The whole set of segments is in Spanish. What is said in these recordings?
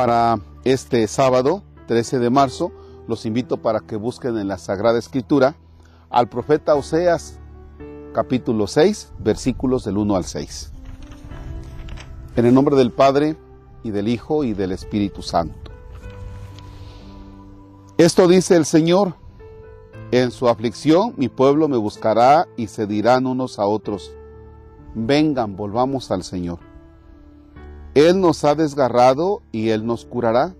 Para este sábado, 13 de marzo, los invito para que busquen en la Sagrada Escritura al profeta Oseas, capítulo 6, versículos del 1 al 6. En el nombre del Padre, y del Hijo, y del Espíritu Santo. Esto dice el Señor, en su aflicción mi pueblo me buscará y se dirán unos a otros, vengan, volvamos al Señor. Él nos ha desgarrado y Él nos curará.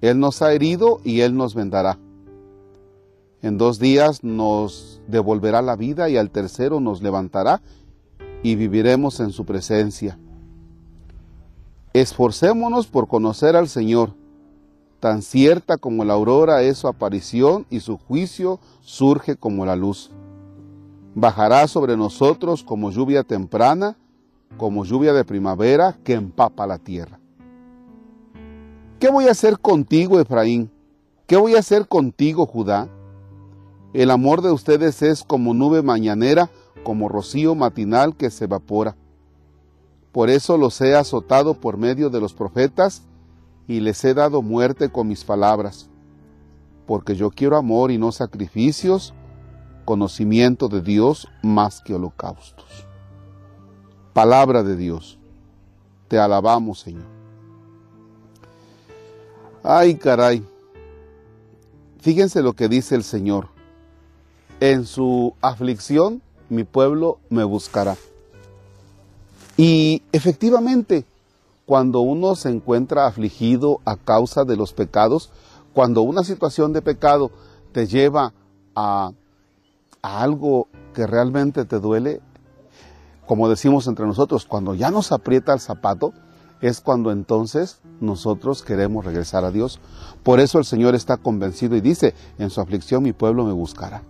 Él nos ha herido y Él nos vendará. En dos días nos devolverá la vida y al tercero nos levantará y viviremos en su presencia. Esforcémonos por conocer al Señor. Tan cierta como la aurora es su aparición y su juicio surge como la luz. Bajará sobre nosotros como lluvia temprana, como lluvia de primavera que empapa la tierra. ¿Qué voy a hacer contigo, Efraín? ¿Qué voy a hacer contigo, Judá? El amor de ustedes es como nube mañanera, como rocío matinal que se evapora. Por eso los he azotado por medio de los profetas y les he dado muerte con mis palabras. Porque yo quiero amor y no sacrificios, conocimiento de Dios más que holocaustos. Palabra de Dios. Te alabamos, Señor. Ay, caray. Fíjense lo que dice el Señor. En su aflicción mi pueblo me buscará. Y efectivamente, cuando uno se encuentra afligido a causa de los pecados, cuando una situación de pecado te lleva a, a algo que realmente te duele, como decimos entre nosotros, cuando ya nos aprieta el zapato, es cuando entonces nosotros queremos regresar a Dios. Por eso el Señor está convencido y dice, en su aflicción mi pueblo me buscará.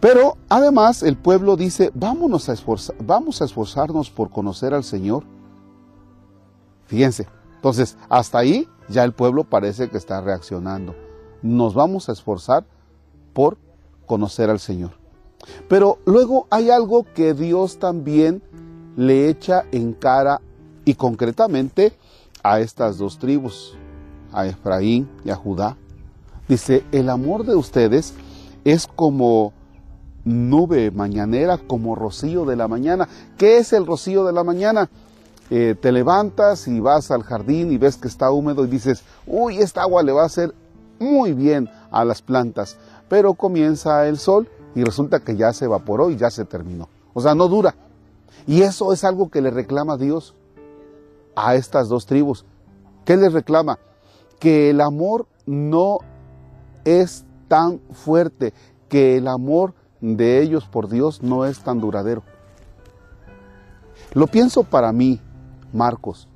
Pero además el pueblo dice, vámonos a esforzar, vamos a esforzarnos por conocer al Señor. Fíjense, entonces hasta ahí ya el pueblo parece que está reaccionando. Nos vamos a esforzar por conocer al Señor. Pero luego hay algo que Dios también le echa en cara y concretamente a estas dos tribus, a Efraín y a Judá. Dice, el amor de ustedes es como nube mañanera como rocío de la mañana. ¿Qué es el rocío de la mañana? Eh, te levantas y vas al jardín y ves que está húmedo y dices, uy, esta agua le va a hacer muy bien a las plantas. Pero comienza el sol y resulta que ya se evaporó y ya se terminó. O sea, no dura. Y eso es algo que le reclama Dios a estas dos tribus. ¿Qué les reclama? Que el amor no es tan fuerte, que el amor de ellos por Dios no es tan duradero. Lo pienso para mí, Marcos,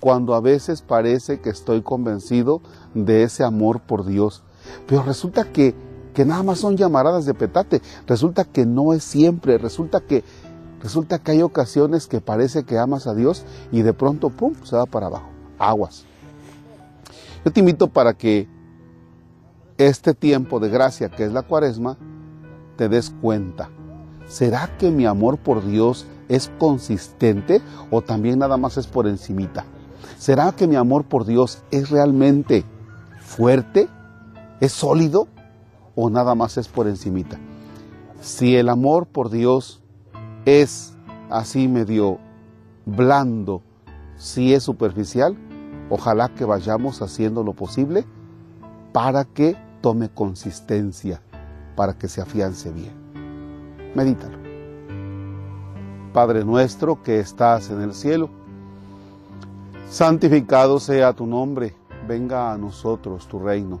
cuando a veces parece que estoy convencido de ese amor por Dios, pero resulta que, que nada más son llamaradas de petate, resulta que no es siempre, resulta que, resulta que hay ocasiones que parece que amas a Dios y de pronto, ¡pum!, se va para abajo, aguas. Yo te invito para que este tiempo de gracia que es la cuaresma, te des cuenta. ¿Será que mi amor por Dios es consistente o también nada más es por encimita? ¿Será que mi amor por Dios es realmente fuerte? ¿Es sólido? ¿O nada más es por encimita? Si el amor por Dios es así medio blando, si es superficial, ojalá que vayamos haciendo lo posible para que tome consistencia para que se afiance bien. Medítalo. Padre nuestro que estás en el cielo, santificado sea tu nombre, venga a nosotros tu reino.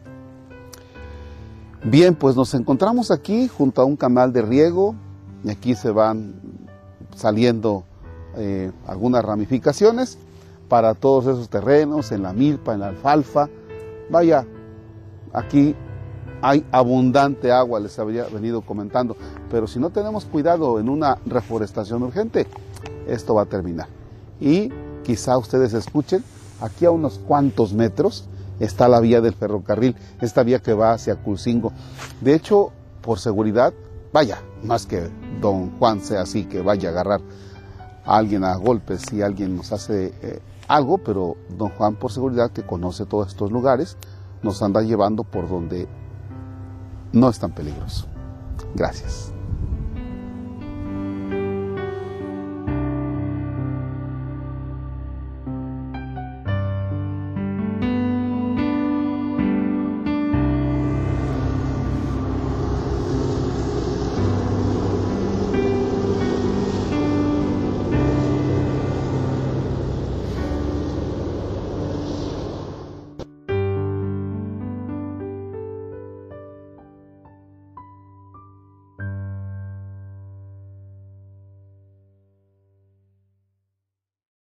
Bien, pues nos encontramos aquí junto a un canal de riego y aquí se van saliendo eh, algunas ramificaciones para todos esos terrenos, en la milpa, en la alfalfa. Vaya, aquí hay abundante agua, les había venido comentando, pero si no tenemos cuidado en una reforestación urgente, esto va a terminar. Y quizá ustedes escuchen, aquí a unos cuantos metros está la vía del ferrocarril, esta vía que va hacia Culcingo. De hecho, por seguridad, vaya, más que don Juan sea así, que vaya a agarrar a alguien a golpes si alguien nos hace eh, algo, pero don Juan por seguridad que conoce todos estos lugares, nos anda llevando por donde no es tan peligroso. Gracias.